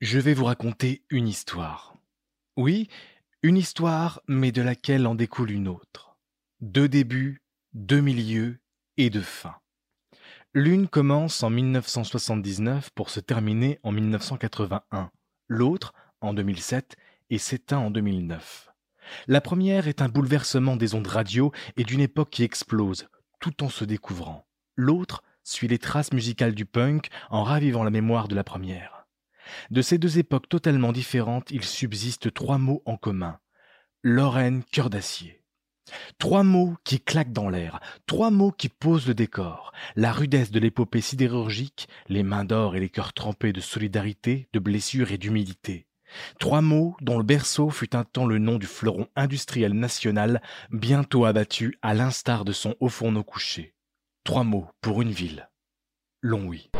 Je vais vous raconter une histoire. Oui, une histoire, mais de laquelle en découle une autre. Deux débuts, deux milieux et deux fins. L'une commence en 1979 pour se terminer en 1981, l'autre en 2007 et s'éteint en 2009. La première est un bouleversement des ondes radio et d'une époque qui explose, tout en se découvrant. L'autre suit les traces musicales du punk en ravivant la mémoire de la première. De ces deux époques totalement différentes, il subsiste trois mots en commun. Lorraine cœur d'acier. Trois mots qui claquent dans l'air, trois mots qui posent le décor, la rudesse de l'épopée sidérurgique, les mains d'or et les cœurs trempés de solidarité, de blessures et d'humilité. Trois mots dont le berceau fut un temps le nom du fleuron industriel national, bientôt abattu à l'instar de son haut fourneau couché. Trois mots pour une ville. Longwy.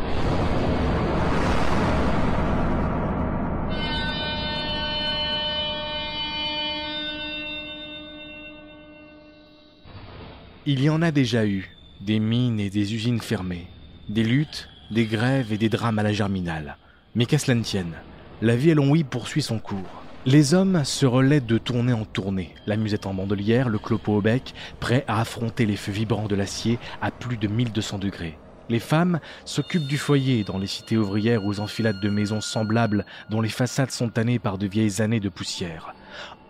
Il y en a déjà eu, des mines et des usines fermées, des luttes, des grèves et des drames à la germinale. Mais qu'à cela ne tienne, la vie à Longwy poursuit son cours. Les hommes se relaient de tournée en tournée, la musette en bandolière, le clopo au bec, prêts à affronter les feux vibrants de l'acier à plus de 1200 degrés. Les femmes s'occupent du foyer dans les cités ouvrières aux enfilades de maisons semblables dont les façades sont tannées par de vieilles années de poussière.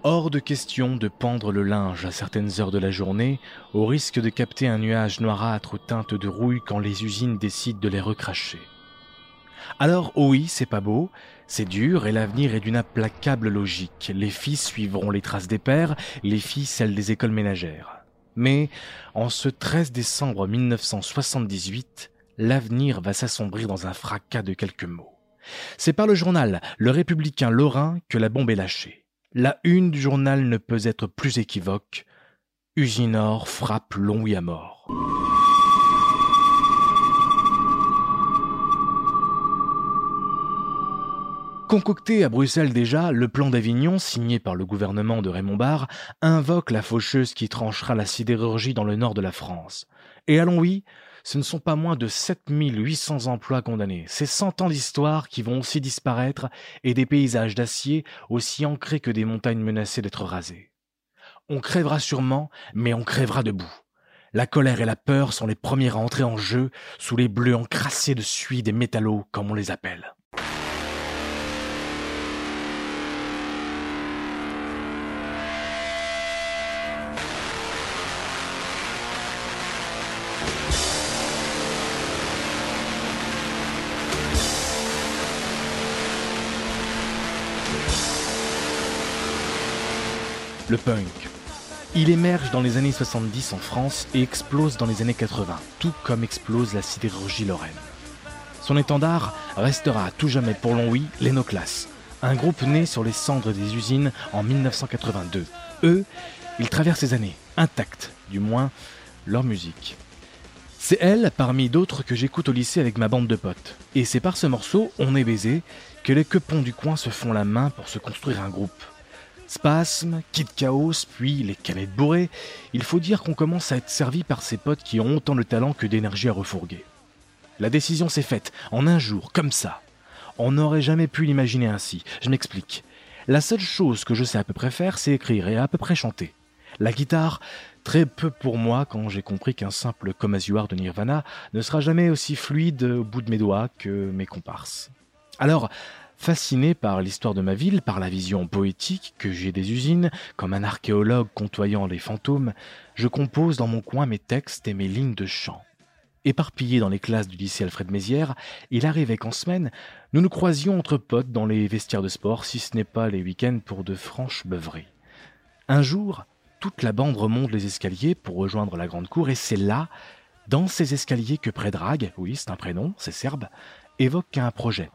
Hors de question de pendre le linge à certaines heures de la journée, au risque de capter un nuage noirâtre aux teintes de rouille quand les usines décident de les recracher. Alors oui, c'est pas beau, c'est dur et l'avenir est d'une implacable logique. Les fils suivront les traces des pères, les filles celles des écoles ménagères. Mais en ce 13 décembre 1978, l'avenir va s'assombrir dans un fracas de quelques mots. C'est par le journal Le Républicain Lorrain que la bombe est lâchée. La une du journal ne peut être plus équivoque. Usinor frappe Longwy à mort. Concocté à Bruxelles déjà, le plan d'Avignon, signé par le gouvernement de Raymond Barre, invoque la faucheuse qui tranchera la sidérurgie dans le nord de la France. Et à Longwy, ce ne sont pas moins de 7800 emplois condamnés. C'est 100 ans d'histoire qui vont aussi disparaître et des paysages d'acier aussi ancrés que des montagnes menacées d'être rasées. On crèvera sûrement, mais on crèvera debout. La colère et la peur sont les premiers à entrer en jeu sous les bleus encrassés de suie des métallos, comme on les appelle. Le punk. Il émerge dans les années 70 en France et explose dans les années 80, tout comme explose la sidérurgie lorraine. Son étendard restera à tout jamais pour Longwy l'Enoclass, un groupe né sur les cendres des usines en 1982. Eux, ils traversent ces années, intacts, du moins leur musique. C'est elle, parmi d'autres, que j'écoute au lycée avec ma bande de potes. Et c'est par ce morceau, On est baisé, que les quepons du coin se font la main pour se construire un groupe. Spasme, Kid Chaos, puis les canettes bourrées, il faut dire qu'on commence à être servi par ces potes qui ont autant de talent que d'énergie à refourguer. La décision s'est faite, en un jour, comme ça. On n'aurait jamais pu l'imaginer ainsi, je m'explique. La seule chose que je sais à peu près faire, c'est écrire et à peu près chanter. La guitare, très peu pour moi quand j'ai compris qu'un simple Are de Nirvana ne sera jamais aussi fluide au bout de mes doigts que mes comparses. Alors, Fasciné par l'histoire de ma ville, par la vision poétique que j'ai des usines, comme un archéologue côtoyant les fantômes, je compose dans mon coin mes textes et mes lignes de chant. Éparpillés dans les classes du lycée Alfred Mézières, il arrivait qu'en semaine, nous nous croisions entre potes dans les vestiaires de sport, si ce n'est pas les week-ends pour de franches beuveries. Un jour, toute la bande remonte les escaliers pour rejoindre la grande cour, et c'est là, dans ces escaliers, que Prédrague, oui, c'est un prénom, c'est serbe, évoque un projet.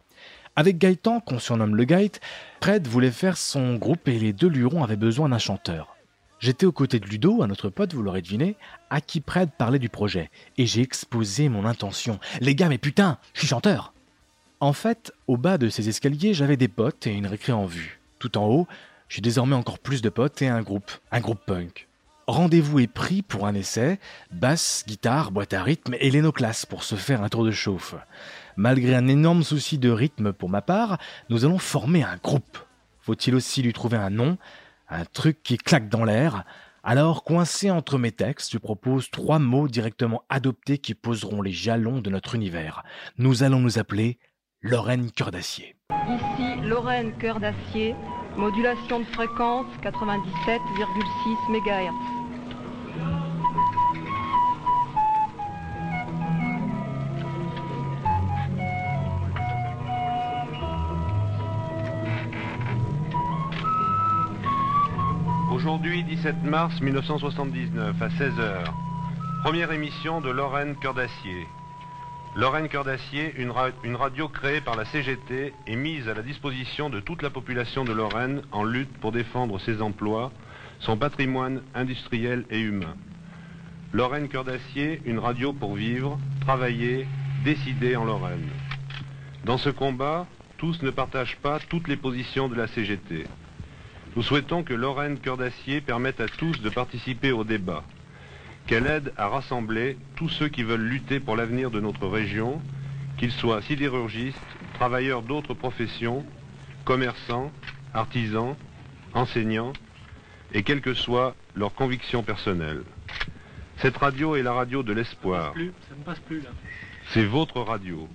Avec Gaëtan, qu'on surnomme le Gaët, Pred voulait faire son groupe et les deux lurons avaient besoin d'un chanteur. J'étais aux côtés de Ludo, un autre pote, vous l'aurez deviné, à qui Pred parlait du projet, et j'ai exposé mon intention. Les gars, mais putain, je suis chanteur En fait, au bas de ces escaliers, j'avais des potes et une récré en vue. Tout en haut, j'ai désormais encore plus de potes et un groupe, un groupe punk. Rendez-vous est pris pour un essai, basse, guitare, boîte à rythme et l'énoclasse pour se faire un tour de chauffe. Malgré un énorme souci de rythme pour ma part, nous allons former un groupe. Faut-il aussi lui trouver un nom, un truc qui claque dans l'air? Alors, coincé entre mes textes, je propose trois mots directement adoptés qui poseront les jalons de notre univers. Nous allons nous appeler Lorraine Cœur d'Acier. Ici Lorraine Cœur d'Acier, modulation de fréquence 97,6 MHz. Aujourd'hui, 17 mars 1979, à 16h. Première émission de Lorraine Cœur d'Acier. Lorraine Cœur d'Acier, une, radio créée par la CGT et mise à la disposition de toute la population de Lorraine en lutte pour défendre ses emplois, son patrimoine industriel et humain. Lorraine Cœur d'Acier, une radio pour vivre, travailler, décider en Lorraine. Dans ce combat, tous ne partagent pas toutes les positions de la CGT. Nous souhaitons que Lorraine Cœur d'Acier permette à tous de participer au débat, qu'elle aide à rassembler tous ceux qui veulent lutter pour l'avenir de notre région, qu'ils soient sidérurgistes, travailleurs d'autres professions, commerçants, artisans, enseignants, et quelles que soient leurs convictions personnelles. Cette radio est la radio de l'espoir. C'est votre radio.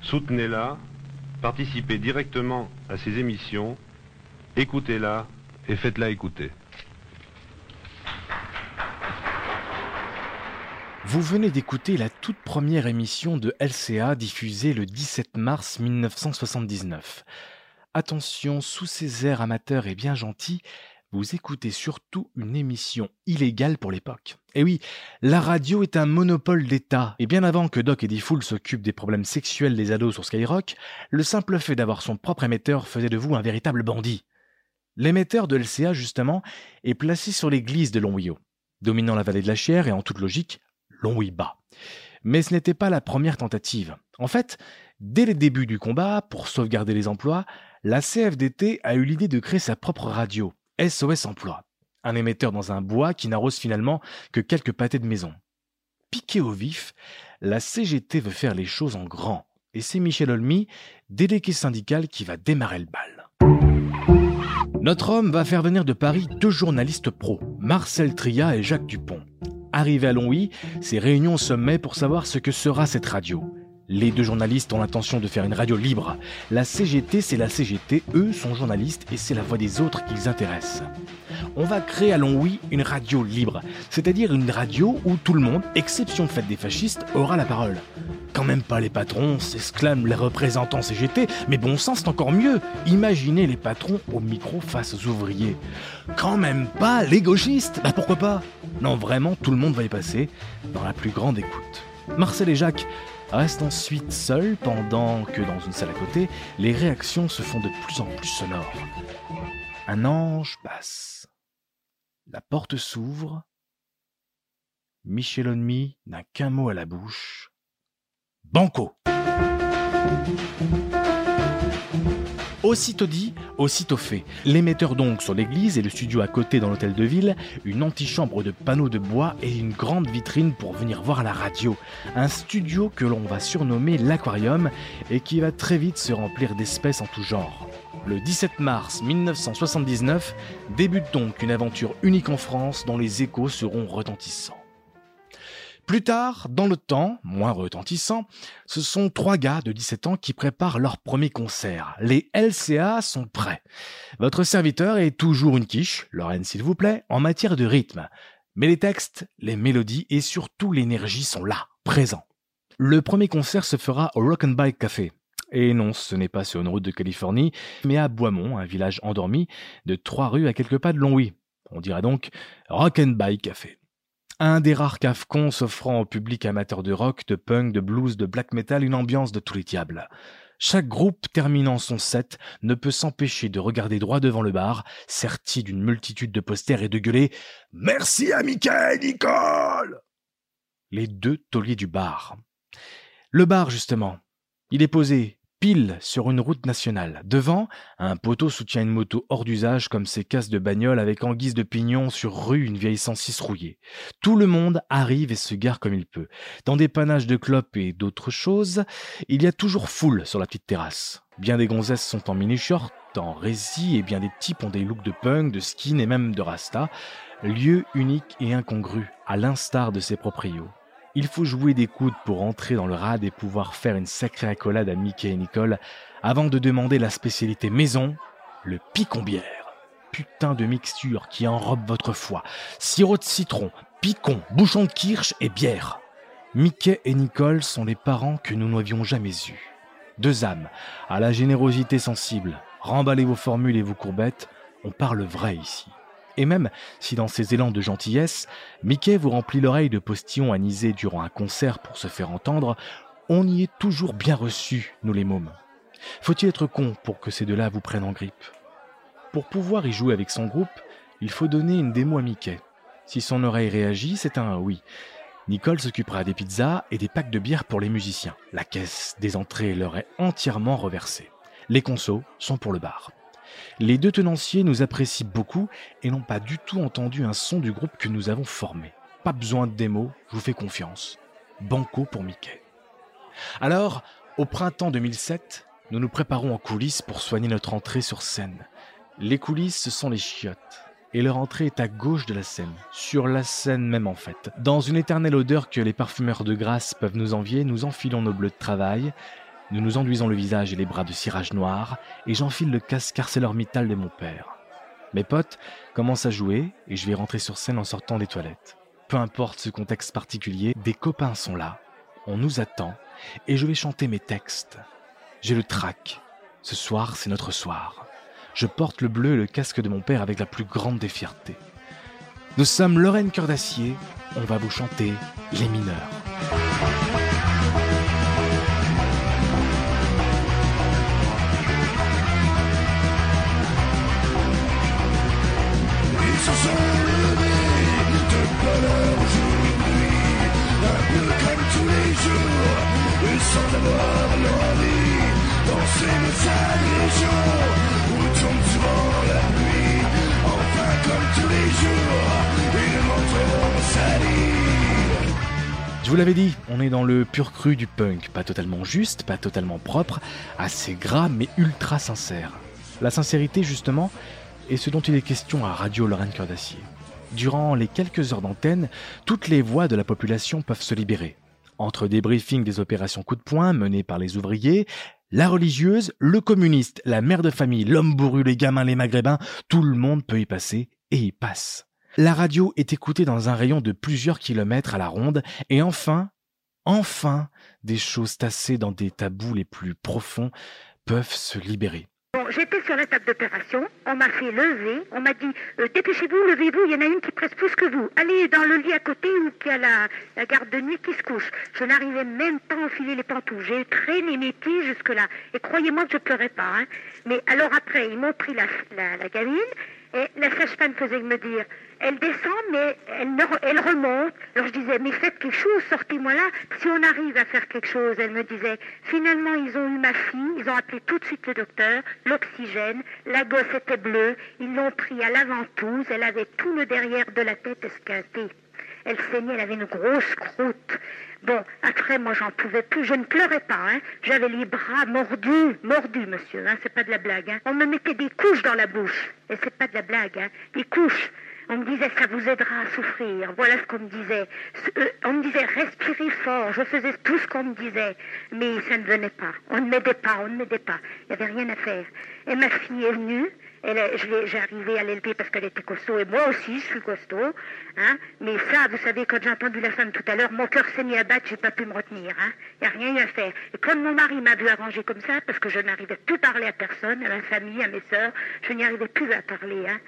Soutenez-la, participez directement à ces émissions Écoutez-la et faites-la écouter. Vous venez d'écouter la toute première émission de LCA diffusée le 17 mars 1979. Attention, sous ces airs amateurs et bien gentils, vous écoutez surtout une émission illégale pour l'époque. Et oui, la radio est un monopole d'État, et bien avant que Doc Eddie Fool s'occupe des problèmes sexuels des ados sur Skyrock, le simple fait d'avoir son propre émetteur faisait de vous un véritable bandit. L'émetteur de LCA, justement, est placé sur l'église de Longwio, dominant la vallée de la Chière et en toute logique, Longwy bas. Mais ce n'était pas la première tentative. En fait, dès les débuts du combat, pour sauvegarder les emplois, la CFDT a eu l'idée de créer sa propre radio, SOS Emploi, un émetteur dans un bois qui n'arrose finalement que quelques pâtés de maison. Piqué au vif, la CGT veut faire les choses en grand, et c'est Michel Olmy, délégué syndical, qui va démarrer le bal. Notre homme va faire venir de Paris deux journalistes pros, Marcel Tria et Jacques Dupont. Arrivé à Longwy, ces réunions sommet pour savoir ce que sera cette radio. Les deux journalistes ont l'intention de faire une radio libre. La CGT, c'est la CGT, eux sont journalistes et c'est la voix des autres qu'ils intéressent. On va créer à Longwy une radio libre, c'est-à-dire une radio où tout le monde, exception faite des fascistes, aura la parole. Quand même pas les patrons, s'exclament les représentants CGT, mais bon sang, c'est encore mieux. Imaginez les patrons au micro face aux ouvriers. Quand même pas les gauchistes Bah pourquoi pas? Non, vraiment, tout le monde va y passer dans la plus grande écoute. Marcel et Jacques restent ensuite seuls pendant que dans une salle à côté, les réactions se font de plus en plus sonores. Un ange passe. La porte s'ouvre. Michel Onmi n'a qu'un mot à la bouche. Banco. Aussitôt dit, aussitôt fait. L'émetteur donc sur l'église et le studio à côté dans l'hôtel de ville, une antichambre de panneaux de bois et une grande vitrine pour venir voir la radio. Un studio que l'on va surnommer l'aquarium et qui va très vite se remplir d'espèces en tout genre. Le 17 mars 1979 débute donc une aventure unique en France dont les échos seront retentissants. Plus tard, dans le temps, moins retentissant, ce sont trois gars de 17 ans qui préparent leur premier concert. Les LCA sont prêts. Votre serviteur est toujours une quiche, Lorraine s'il vous plaît, en matière de rythme. Mais les textes, les mélodies et surtout l'énergie sont là, présents. Le premier concert se fera au Rock and Bike Café. Et non, ce n'est pas sur une route de Californie, mais à Boismont, un village endormi, de trois rues à quelques pas de Longwy. On dirait donc Rock and Bike Café un des rares cafcons s'offrant au public amateur de rock, de punk, de blues, de black metal une ambiance de tous les diables. Chaque groupe terminant son set ne peut s'empêcher de regarder droit devant le bar, serti d'une multitude de posters et de gueuler Merci à Michael Nicole Les deux tauliers du bar. Le bar, justement. Il est posé, pile sur une route nationale. Devant, un poteau soutient une moto hors d'usage comme ces casses de bagnole avec en guise de pignon sur rue une vieille 106 rouillée. Tout le monde arrive et se gare comme il peut. Dans des panaches de clopes et d'autres choses, il y a toujours foule sur la petite terrasse. Bien des gonzesses sont en mini-short, en rési et bien des types ont des looks de punk, de skin et même de rasta. Lieu unique et incongru, à l'instar de ses proprios. Il faut jouer des coudes pour entrer dans le rad et pouvoir faire une sacrée accolade à Mickey et Nicole avant de demander la spécialité maison, le picon-bière. Putain de mixture qui enrobe votre foie. Sirop de citron, picon, bouchon de kirsch et bière. Mickey et Nicole sont les parents que nous n'avions jamais eus. Deux âmes, à la générosité sensible. Remballez vos formules et vos courbettes, on parle vrai ici. Et même si dans ces élans de gentillesse, Mickey vous remplit l'oreille de postillons anisés durant un concert pour se faire entendre, on y est toujours bien reçu, nous les mômes. Faut-il être con pour que ces deux-là vous prennent en grippe? Pour pouvoir y jouer avec son groupe, il faut donner une démo à Mickey. Si son oreille réagit, c'est un oui. Nicole s'occupera des pizzas et des packs de bière pour les musiciens. La caisse des entrées leur est entièrement reversée. Les consos sont pour le bar. Les deux tenanciers nous apprécient beaucoup et n'ont pas du tout entendu un son du groupe que nous avons formé. Pas besoin de démo, je vous fais confiance. Banco pour Mickey. Alors, au printemps 2007, nous nous préparons en coulisses pour soigner notre entrée sur scène. Les coulisses, ce sont les chiottes. Et leur entrée est à gauche de la scène, sur la scène même en fait. Dans une éternelle odeur que les parfumeurs de grâce peuvent nous envier, nous enfilons nos bleus de travail, nous nous enduisons le visage et les bras de cirage noir, et j'enfile le casque ArcelorMittal de mon père. Mes potes commencent à jouer, et je vais rentrer sur scène en sortant des toilettes. Peu importe ce contexte particulier, des copains sont là, on nous attend, et je vais chanter mes textes. J'ai le trac. Ce soir, c'est notre soir. Je porte le bleu et le casque de mon père avec la plus grande des fiertés. Nous sommes Lorraine Cœur d'Acier, on va vous chanter Les Mineurs. Je vous l'avais dit, on est dans le pur cru du punk, pas totalement juste, pas totalement propre, assez gras mais ultra sincère. La sincérité justement est ce dont il est question à Radio Lorraine Cœur d'Acier. Durant les quelques heures d'antenne, toutes les voix de la population peuvent se libérer. Entre des briefings des opérations coup de poing menées par les ouvriers, la religieuse, le communiste, la mère de famille, l'homme bourru, les gamins, les maghrébins, tout le monde peut y passer et y passe. La radio est écoutée dans un rayon de plusieurs kilomètres à la ronde et enfin, enfin, des choses tassées dans des tabous les plus profonds peuvent se libérer. J'étais sur la table d'opération, on m'a fait lever, on m'a dit euh, dépêchez-vous, levez-vous, il y en a une qui presse plus que vous. Allez dans le lit à côté où il y a la, garde de nuit qui se couche. Je n'arrivais même pas à enfiler les pantoufles. J'ai traîné mes pieds jusque-là. Et croyez-moi que je pleurais pas. Hein. Mais alors après, ils m'ont pris la, la, la gamine et la sage-femme faisait me dire elle descend, mais elle, remonte. Alors je disais, mais faites quelque chose, sortez-moi là. Si on arrive à faire quelque chose, elle me disait, finalement, ils ont eu ma fille, ils ont appelé tout de suite le docteur, l'oxygène, la gosse était bleue, ils l'ont pris à l'avant-touze, elle avait tout le derrière de la tête esquinté. Elle saignait, elle avait une grosse croûte. Bon, après, moi, j'en pouvais plus. Je ne pleurais pas, hein. J'avais les bras mordus, mordus, monsieur, hein. C'est pas de la blague, hein. On me mettait des couches dans la bouche. Et c'est pas de la blague, hein. Des couches. On me disait, ça vous aidera à souffrir. Voilà ce qu'on me disait. Euh, on me disait, respirez fort. Je faisais tout ce qu'on me disait. Mais ça ne venait pas. On ne m'aidait pas, on ne m'aidait pas. Il n'y avait rien à faire. Et ma fille est venue. J'ai arrivé à l'élever parce qu'elle était costaud et moi aussi je suis costaud. Hein. Mais ça, vous savez, quand j'ai entendu la femme tout à l'heure, mon cœur s'est mis à battre, j'ai pas pu me retenir. Hein. Il n'y a rien à faire. Et comme mon mari m'a vu arranger comme ça, parce que je n'arrivais plus à parler à personne, à ma famille, à mes sœurs, je n'y arrivais plus à parler. Hein.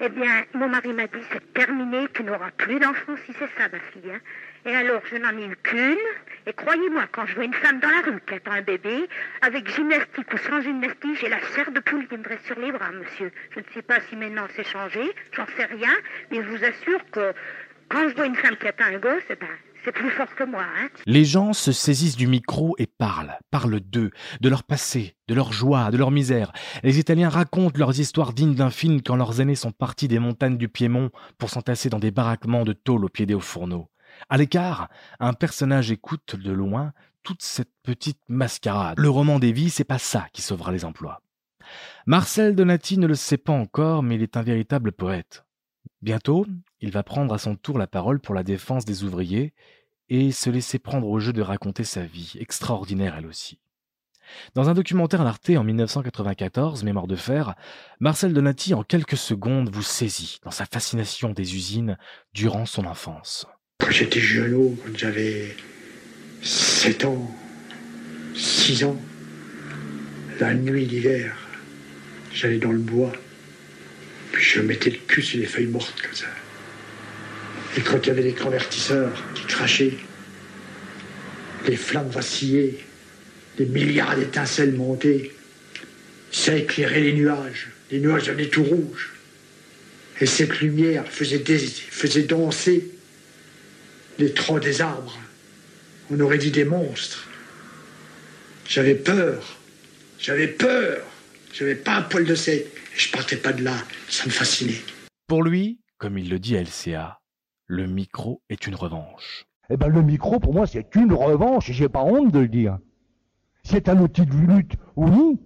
Eh bien, mon mari m'a dit, c'est terminé, tu n'auras plus d'enfants si c'est ça, ma fille. Hein. Et alors, je n'en ai eu qu'une. Et croyez-moi, quand je vois une femme dans la rue qui attend un bébé, avec gymnastique ou sans gymnastique, j'ai la chair de poule qui me dresse sur les bras, monsieur. Je ne sais pas si maintenant c'est changé, j'en sais rien, mais je vous assure que quand je vois une femme qui attend un gosse, eh ben, c'est plus fort que moi, hein. Les gens se saisissent du micro et parlent, parlent d'eux, de leur passé, de leur joie, de leur misère. Les Italiens racontent leurs histoires dignes d'un film quand leurs aînés sont partis des montagnes du Piémont pour s'entasser dans des baraquements de tôle au pied des hauts fourneaux. À l'écart, un personnage écoute de loin toute cette petite mascarade. Le roman des vies, c'est pas ça qui sauvera les emplois. Marcel Donati ne le sait pas encore, mais il est un véritable poète. Bientôt, il va prendre à son tour la parole pour la défense des ouvriers et se laisser prendre au jeu de raconter sa vie, extraordinaire elle aussi. Dans un documentaire à l'Arte en 1994, Mémoire de fer, Marcel Donati en quelques secondes vous saisit dans sa fascination des usines durant son enfance. Quand j'étais jeune, quand j'avais 7 ans, 6 ans, la nuit d'hiver, j'allais dans le bois, puis je mettais le cul sur les feuilles mortes comme ça. Et quand il y avait des convertisseurs qui crachaient, les flammes vacillaient, des milliards d'étincelles montaient, ça éclairait les nuages, les nuages devenaient tout rouges. Et cette lumière faisait danser les troncs des arbres. On aurait dit des monstres. J'avais peur, j'avais peur, j'avais pas un poil de sec, et je partais pas de là, ça me fascinait. Pour lui, comme il le dit à LCA, le micro est une revanche. Eh ben, le micro, pour moi, c'est une revanche, et j'ai pas honte de le dire. C'est un outil de lutte, oui,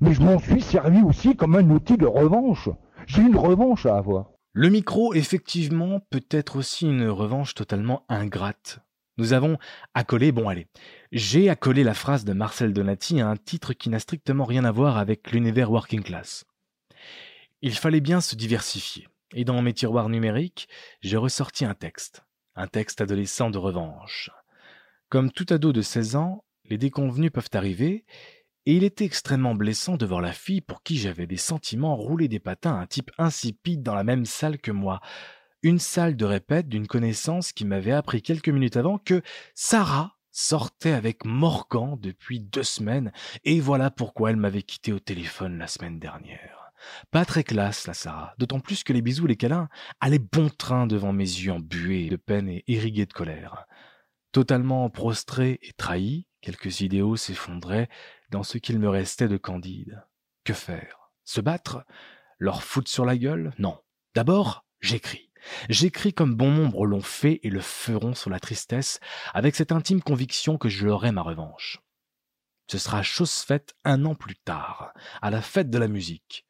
mais je m'en suis servi aussi comme un outil de revanche. J'ai une revanche à avoir. Le micro, effectivement, peut être aussi une revanche totalement ingrate. Nous avons accolé, bon allez, j'ai accolé la phrase de Marcel Donati à un titre qui n'a strictement rien à voir avec l'univers working class. Il fallait bien se diversifier. Et dans mes tiroirs numériques, j'ai ressorti un texte. Un texte adolescent de revanche. Comme tout ado de 16 ans, les déconvenus peuvent arriver, et il était extrêmement blessant de voir la fille pour qui j'avais des sentiments rouler des patins à un type insipide dans la même salle que moi. Une salle de répète d'une connaissance qui m'avait appris quelques minutes avant que Sarah sortait avec Morgan depuis deux semaines, et voilà pourquoi elle m'avait quitté au téléphone la semaine dernière. Pas très classe, la Sarah, d'autant plus que les bisous, les câlins allaient bon train devant mes yeux embués de peine et irrigués de colère. Totalement prostré et trahi, quelques idéaux s'effondraient dans ce qu'il me restait de candide. Que faire? Se battre? Leur foutre sur la gueule? Non. D'abord, j'écris. J'écris comme bon nombre l'ont fait et le feront sur la tristesse, avec cette intime conviction que je aurai ma revanche. Ce sera chose faite un an plus tard, à la fête de la musique.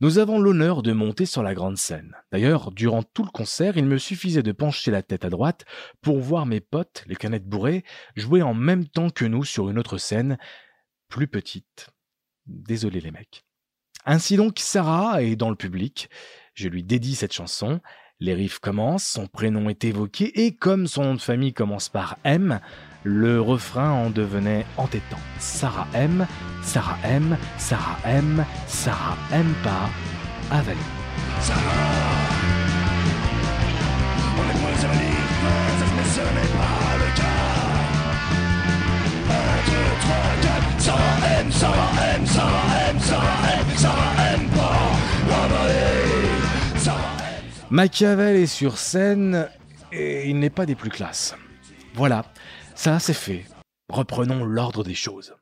Nous avons l'honneur de monter sur la grande scène. D'ailleurs, durant tout le concert, il me suffisait de pencher la tête à droite pour voir mes potes, les canettes bourrées, jouer en même temps que nous sur une autre scène, plus petite. Désolé les mecs. Ainsi donc, Sarah est dans le public. Je lui dédie cette chanson. Les riffs commencent, son prénom est évoqué, et comme son nom de famille commence par M, le refrain en devenait entêtant. Sarah M, Sarah M, Sarah M, Sarah M pas, avalé. Machiavel est sur scène et il n'est pas des plus classes. Voilà, ça c'est fait. Reprenons l'ordre des choses.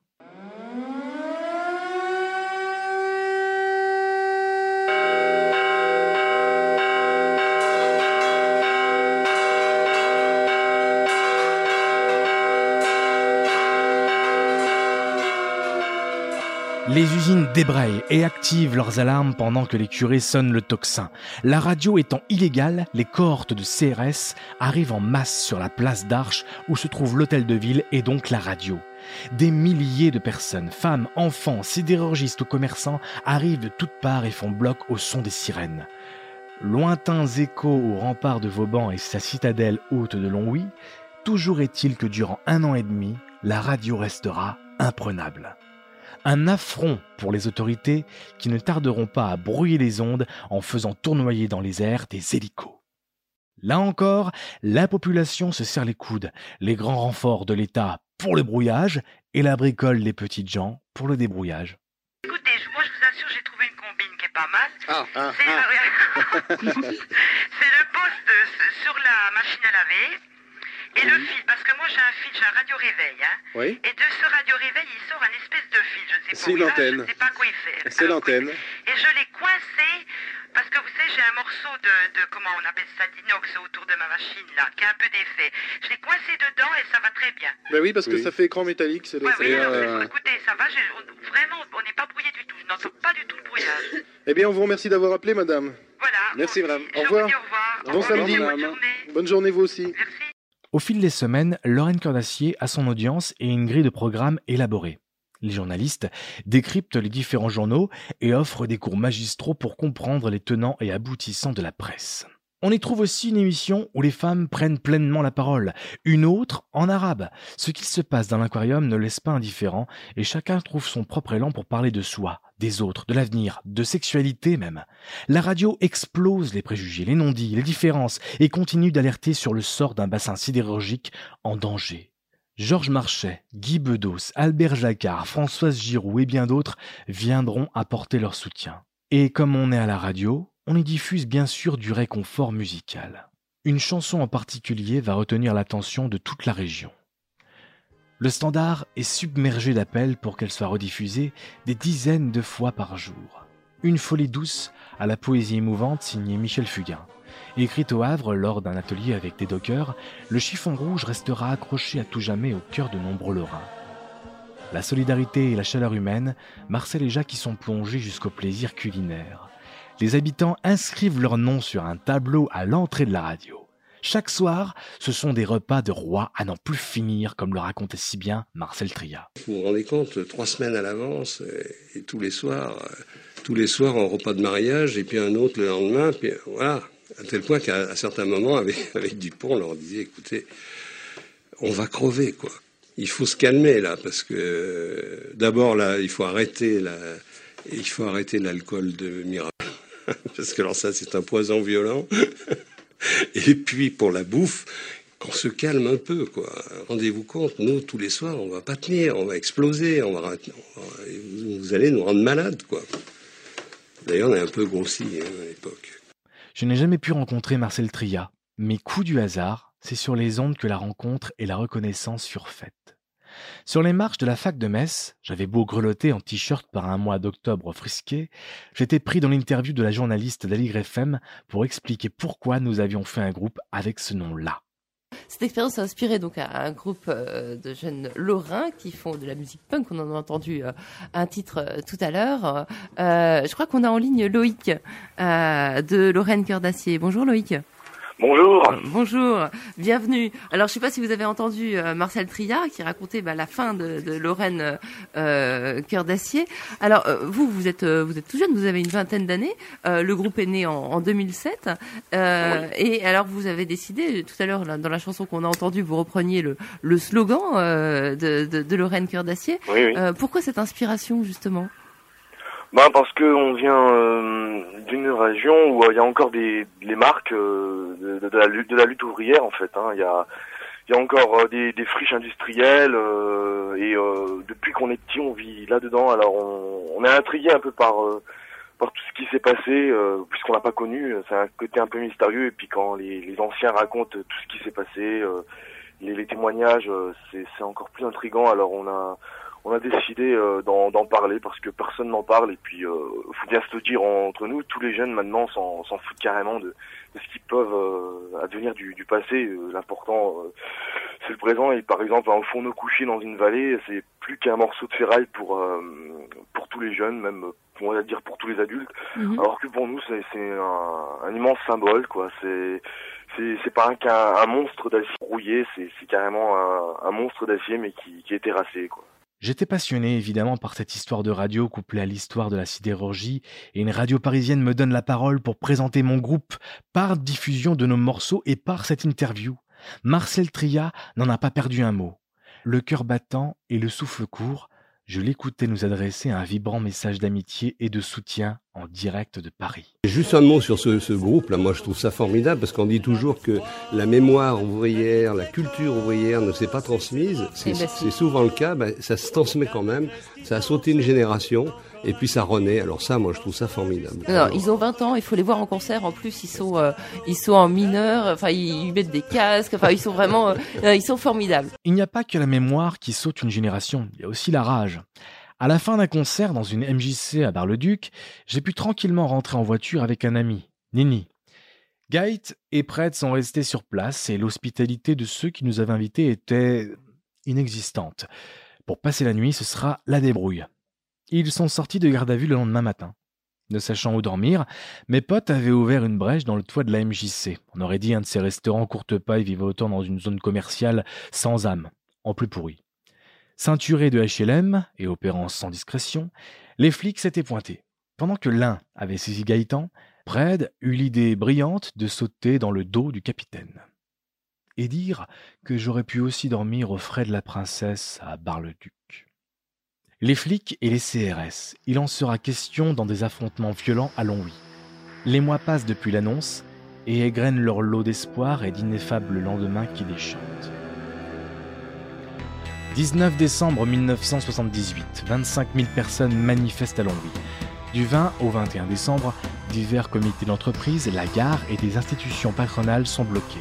Les usines débrayent et activent leurs alarmes pendant que les curés sonnent le tocsin. La radio étant illégale, les cohortes de CRS arrivent en masse sur la place d'Arche où se trouve l'hôtel de ville et donc la radio. Des milliers de personnes, femmes, enfants, sidérurgistes ou commerçants arrivent de toutes parts et font bloc au son des sirènes. Lointains échos au rempart de Vauban et sa citadelle haute de Longwy, toujours est-il que durant un an et demi, la radio restera imprenable. Un affront pour les autorités qui ne tarderont pas à brouiller les ondes en faisant tournoyer dans les airs des hélicos. Là encore, la population se serre les coudes, les grands renforts de l'État pour le brouillage et la bricole des petites gens pour le débrouillage. Écoutez, moi je vous assure, j'ai trouvé une combine qui est pas mal. Ah, ah, C'est ah. c'est le poste sur la machine à laver. Et le fil, parce que moi j'ai un fil, j'ai un radio réveil, hein. Oui. Et de ce radio réveil, il sort un espèce de fil, je ne sais pas C'est où il va, je ne sais pas quoi il fait. C'est l'antenne. Et je l'ai coincé, parce que vous savez, j'ai un morceau de, de, comment on appelle ça, d'inox autour de ma machine, là, qui a un peu d'effet. Je l'ai coincé dedans et ça va très bien. Ben oui, parce que Oui. ça fait écran métallique. C'est Ouais, oui, euh, écoutez, ça va, on- vraiment, on n'est pas brouillé du tout, je n'entends pas du tout le brouillage. Eh bien, on vous remercie d'avoir appelé, madame. Voilà. Merci, madame. Au revoir. au revoir. Bon samedi. Bonne journée. Bonne journée, vous aussi. Merci. Au fil des semaines, Lorraine Cœur d'Acier a son audience et une grille de programmes élaborée. Les journalistes décryptent les différents journaux et offrent des cours magistraux pour comprendre les tenants et aboutissants de la presse. On y trouve aussi une émission où les femmes prennent pleinement la parole, une autre en arabe. Ce qu'il se passe dans l'aquarium ne laisse pas indifférent et chacun trouve son propre élan pour parler de soi, des autres, de l'avenir, de sexualité même. La radio explose les préjugés, les non-dits, les différences et continue d'alerter sur le sort d'un bassin sidérurgique en danger. Georges Marchais, Guy Bedos, Albert Jacquard, Françoise Giroud et bien d'autres viendront apporter leur soutien. Et comme on est à la radio, on y diffuse bien sûr du réconfort musical. Une chanson en particulier va retenir l'attention de toute la région. Le standard est submergé d'appels pour qu'elle soit rediffusée des dizaines de fois par jour. Une folie douce à la poésie émouvante signée Michel Fugain. Écrite au Havre lors d'un atelier avec des dockers, le chiffon rouge restera accroché à tout jamais au cœur de nombreux Lorrains. La solidarité et la chaleur humaine, Marcel et Jacques y sont plongés jusqu'au plaisir culinaire. Les habitants inscrivent leur nom sur un tableau à l'entrée de la radio. Chaque soir, ce sont des repas de roi à n'en plus finir, comme le racontait si bien Marcel Tria. Vous vous rendez compte, trois semaines à l'avance, et tous les soirs, euh, tous les soirs un repas de mariage, et puis un autre le lendemain, puis euh, voilà. À tel point qu'à certains moments, avec, avec Dupont, on leur disait, écoutez, on va crever, quoi. Il faut se calmer, là, parce que euh, d'abord, là, il faut arrêter, la, il faut arrêter l'alcool de Mirabeau. parce que alors ça, c'est un poison violent. et puis, pour la bouffe, qu'on se calme un peu, quoi. Rendez-vous compte, nous, tous les soirs, on va pas tenir, on va exploser, on va, vous allez nous rendre malades, quoi. D'ailleurs, on est un peu grossi hein, à l'époque. Je n'ai jamais pu rencontrer Marcel Tria, mais coup du hasard, c'est sur les ondes que la rencontre et la reconnaissance furent faites. Sur les marches de la fac de Metz, j'avais beau grelotter en t-shirt par un mois d'octobre frisqué, j'étais pris dans l'interview de la journaliste d'Aligre FM pour expliquer pourquoi nous avions fait un groupe avec ce nom-là. Cette expérience a inspiré donc un, un groupe euh, de jeunes lorrains qui font de la musique punk. On en a entendu euh, un titre euh, tout à l'heure. Je crois qu'on a en ligne Loïc de Lorraine Cœur d'Acier. Bonjour Loïc. Bonjour. Euh, Bonjour, bienvenue. Alors, je ne sais pas si vous avez entendu euh, Marcel Tria qui racontait bah, la fin de, de Lorraine euh, Cœur d'Acier. Alors, euh, vous, vous êtes, euh, vous êtes tout jeune, vous avez une vingtaine d'années. Euh, le groupe est né en, en 2007. Euh, Et alors, vous avez décidé, tout à l'heure, dans la chanson qu'on a entendue, vous repreniez le, le slogan euh, de, de, de Lorraine Cœur d'Acier. Oui, oui. Euh, pourquoi cette inspiration, justement? Ben parce que on vient euh, d'une région où euh, il y a encore des les marques euh, de, de la lutte de la lutte ouvrière en fait. hein. Il y a il y a encore euh, des, des friches industrielles euh, et depuis qu'on est petit on vit là dedans. Alors on, on est intrigué un peu par par tout ce qui s'est passé puisqu'on l'a pas connu. C'est un côté un peu mystérieux et puis quand les, les anciens racontent tout ce qui s'est passé, les, les témoignages, c'est c'est encore plus intrigant. Alors on a on a décidé euh, d'en parler parce que personne n'en parle et puis euh, faut bien se le dire entre nous, tous les jeunes maintenant s'en s'en foutent carrément de, de ce qu'ils peuvent euh, advenir du, du passé. L'important euh, c'est le présent et par exemple un fourneau couché dans une vallée, c'est plus qu'un morceau de ferraille pour euh, pour tous les jeunes, même on va dire pour tous les adultes. Mhm. Alors que pour nous c'est un, un immense symbole quoi. C'est c'est pas un, monstre d'acier rouillé, c'est c'est carrément un, un monstre d'acier mais qui qui est terrassé quoi. J'étais passionné évidemment par cette histoire de radio couplée à l'histoire de la sidérurgie, et une radio parisienne me donne la parole pour présenter mon groupe par diffusion de nos morceaux et par cette interview. Marcel Tria n'en a pas perdu un mot. Le cœur battant et le souffle court, je l'écoutais nous adresser un vibrant message d'amitié et de soutien en direct de Paris. Juste un mot sur ce, ce groupe-là, moi je trouve ça formidable parce qu'on dit toujours que la mémoire ouvrière, la culture ouvrière ne s'est pas transmise. C'est Eh ben, souvent le cas, ben, ça se transmet quand même. Ça a sauté une génération et puis ça renaît. Alors ça, moi, je trouve ça formidable. Non, ils ont 20 ans, il faut les voir en concert. En plus, ils sont, euh, ils sont en mineur. Enfin, ils, mettent des casques. Enfin, ils sont vraiment, euh, ils sont formidables. Il n'y a pas que la mémoire qui saute une génération. Il y a aussi la rage. À la fin d'un concert dans une MJC à Bar-le-Duc, j'ai pu tranquillement rentrer en voiture avec un ami, Nini. Gait et Prêtre sont restés sur place et l'hospitalité de ceux qui nous avaient invités était inexistante. Pour passer la nuit, ce sera la débrouille. Ils sont sortis de garde à vue le lendemain matin. Ne sachant où dormir, mes potes avaient ouvert une brèche dans le toit de la MJC. On aurait dit un de ces restaurants courte paille vivant autant dans une zone commerciale sans âme, en plus pourri. Ceinturés de HLM et opérant sans discrétion, les flics s'étaient pointés. Pendant que l'un avait saisi Gaëtan, Pred eut l'idée brillante de sauter dans le dos du capitaine. Et dire que j'aurais pu aussi dormir aux frais de la princesse à Bar-le-Duc. Les flics et les CRS, il en sera question dans des affrontements violents à Longwy. Les mois passent depuis l'annonce et égrènent leur lot d'espoir et d'ineffables lendemains qui déchantent. 19 décembre 1978, 25 000 personnes manifestent à Longwy. Du 20 au 21 décembre, divers comités d'entreprise, la gare et des institutions patronales sont bloqués.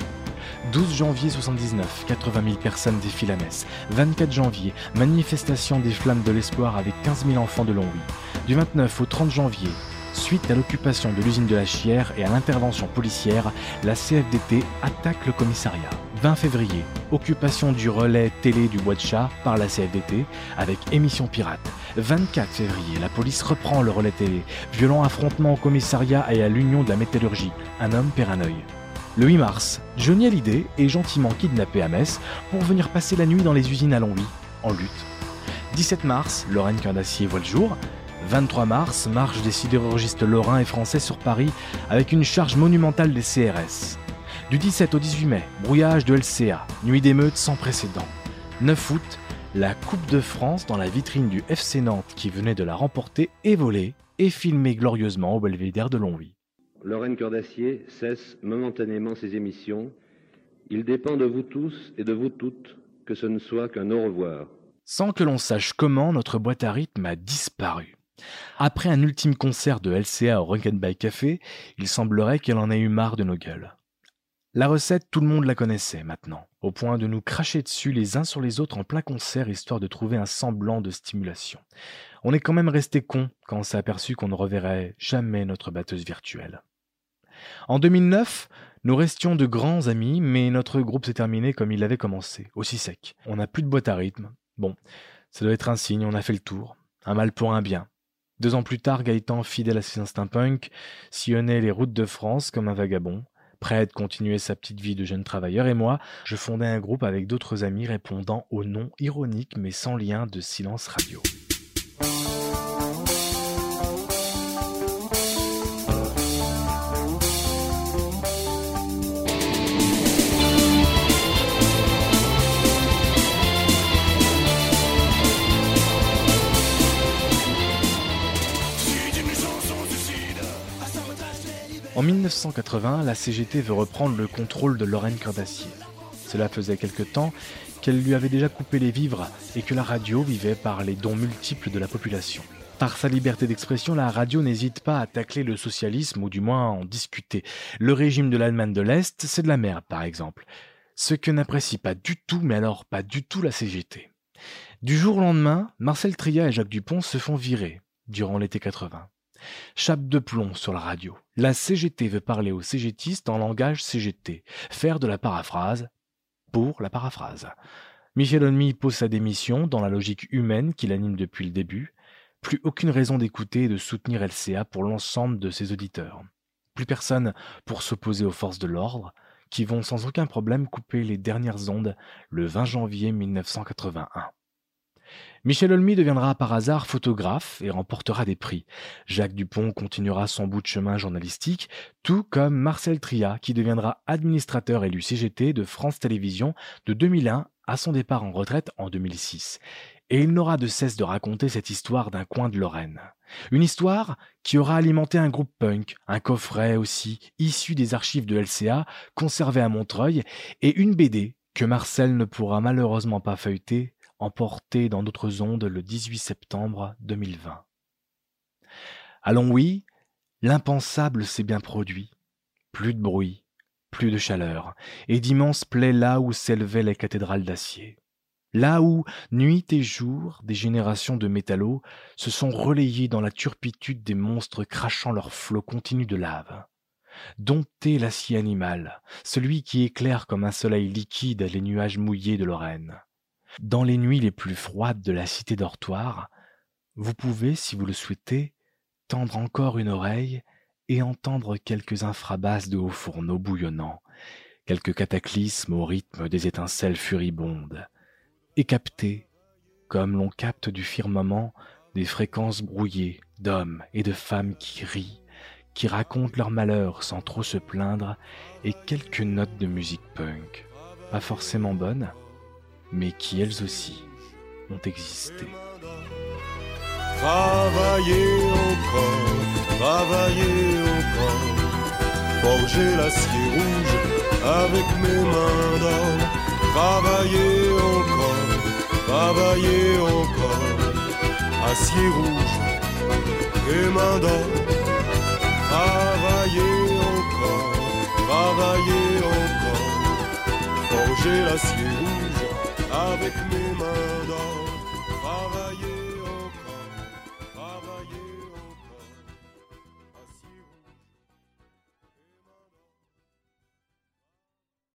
12 janvier 79, 80 000 personnes défilent à Metz. 24 janvier, manifestation des Flammes de l'Espoir avec 15 000 enfants de Longwy. Du 29 au 30 janvier, suite à l'occupation de l'usine de la Chière et à l'intervention policière, la CFDT attaque le commissariat. 20 février, occupation du relais télé du Bois de Chat par la CFDT avec émission pirate. 24 février, la police reprend le relais télé. Violent affrontement au commissariat et à l'Union de la métallurgie. Un homme perd un œil. Le 8 mars, Johnny Hallyday est gentiment kidnappé à Metz pour venir passer la nuit dans les usines à Longwy, en lutte. 17 mars, Lorraine Cœur d'Acier voit le jour. 23 mars, marche des sidérurgistes lorrains et français sur Paris avec une charge monumentale des CRS. Du 17 au 18 mai, brouillage de LCA, nuit d'émeute sans précédent. 9 août, la Coupe de France dans la vitrine du FC Nantes qui venait de la remporter est volée et filmée glorieusement au belvédère de Longwy. Lorraine Cœur d'Acier cesse momentanément ses émissions. Il dépend de vous tous et de vous toutes que ce ne soit qu'un au revoir. Sans que l'on sache comment, notre boîte à rythme a disparu. Après un ultime concert de LCA au By Café, il semblerait qu'elle en ait eu marre de nos gueules. La recette, tout le monde la connaissait maintenant, au point de nous cracher dessus les uns sur les autres en plein concert histoire de trouver un semblant de stimulation. On est quand même resté con quand on s'est aperçu qu'on ne reverrait jamais notre batteuse virtuelle. En 2009, nous restions de grands amis, mais notre groupe s'est terminé comme il avait commencé, aussi sec. On n'a plus de boîte à rythme. Bon, ça doit être un signe, on a fait le tour. Un mal pour un bien. Deux ans plus tard, Gaëtan, fidèle à ses instincts punk, sillonnait les routes de France comme un vagabond. Prêt de continuer sa petite vie de jeune travailleur, et moi, je fondais un groupe avec d'autres amis répondant au nom ironique mais sans lien de silence radio. En 1980, la CGT veut reprendre le contrôle de Lorraine Cœur d'Acier. Cela faisait quelque temps qu'elle lui avait déjà coupé les vivres et que la radio vivait par les dons multiples de la population. Par sa liberté d'expression, la radio n'hésite pas à tacler le socialisme ou du moins à en discuter. Le régime de l'Allemagne de l'Est, c'est de la merde par exemple. Ce que n'apprécie pas du tout, mais alors pas du tout la CGT. Du jour au lendemain, Marcel Tria et Jacques Dupont se font virer durant l'été 80. Chape de plomb sur la radio. La CGT veut parler aux CGTistes en langage CGT, faire de la paraphrase pour la paraphrase. Michel Onmy pose sa démission dans la logique humaine qui l'anime depuis le début. Plus aucune raison d'écouter et de soutenir LCA pour l'ensemble de ses auditeurs. Plus personne pour s'opposer aux forces de l'ordre, qui vont sans aucun problème couper les dernières ondes le 20 janvier 1981. Michel Olmy deviendra par hasard photographe et remportera des prix. Jacques Dupont continuera son bout de chemin journalistique, tout comme Marcel Tria, qui deviendra administrateur élu CGT de France Télévisions de 2001 à son départ en retraite en 2006. Et il n'aura de cesse de raconter cette histoire d'un coin de Lorraine. Une histoire qui aura alimenté un groupe punk, un coffret aussi, issu des archives de LCA, conservé à Montreuil, et une BD que Marcel ne pourra malheureusement pas feuilleter emporté dans d'autres ondes le 18 septembre 2020. À Longwy, l'impensable s'est bien produit. Plus de bruit, plus de chaleur, et d'immenses plaies là où s'élevaient les cathédrales d'acier. Là où, nuit et jour, des générations de métallos se sont relayés dans la turpitude des monstres crachant leurs flots continus de lave. Dompter l'acier animal, celui qui éclaire comme un soleil liquide les nuages mouillés de Lorraine. Dans les nuits les plus froides de la cité dortoir, vous pouvez, si vous le souhaitez, tendre encore une oreille et entendre quelques infrabasses de hauts fourneaux bouillonnants, quelques cataclysmes au rythme des étincelles furibondes, et capter, comme l'on capte du firmament, des fréquences brouillées d'hommes et de femmes qui rient, qui racontent leurs malheurs sans trop se plaindre, et quelques notes de musique punk, pas forcément bonnes, mais qui elles aussi ont existé. Travailler encore, travailler encore, forger l'acier rouge avec mes mains d'or, travailler encore, travailler encore, acier rouge et mains d'or, travailler encore, travailler encore, forger l'acier rouge avec mes mains d'or.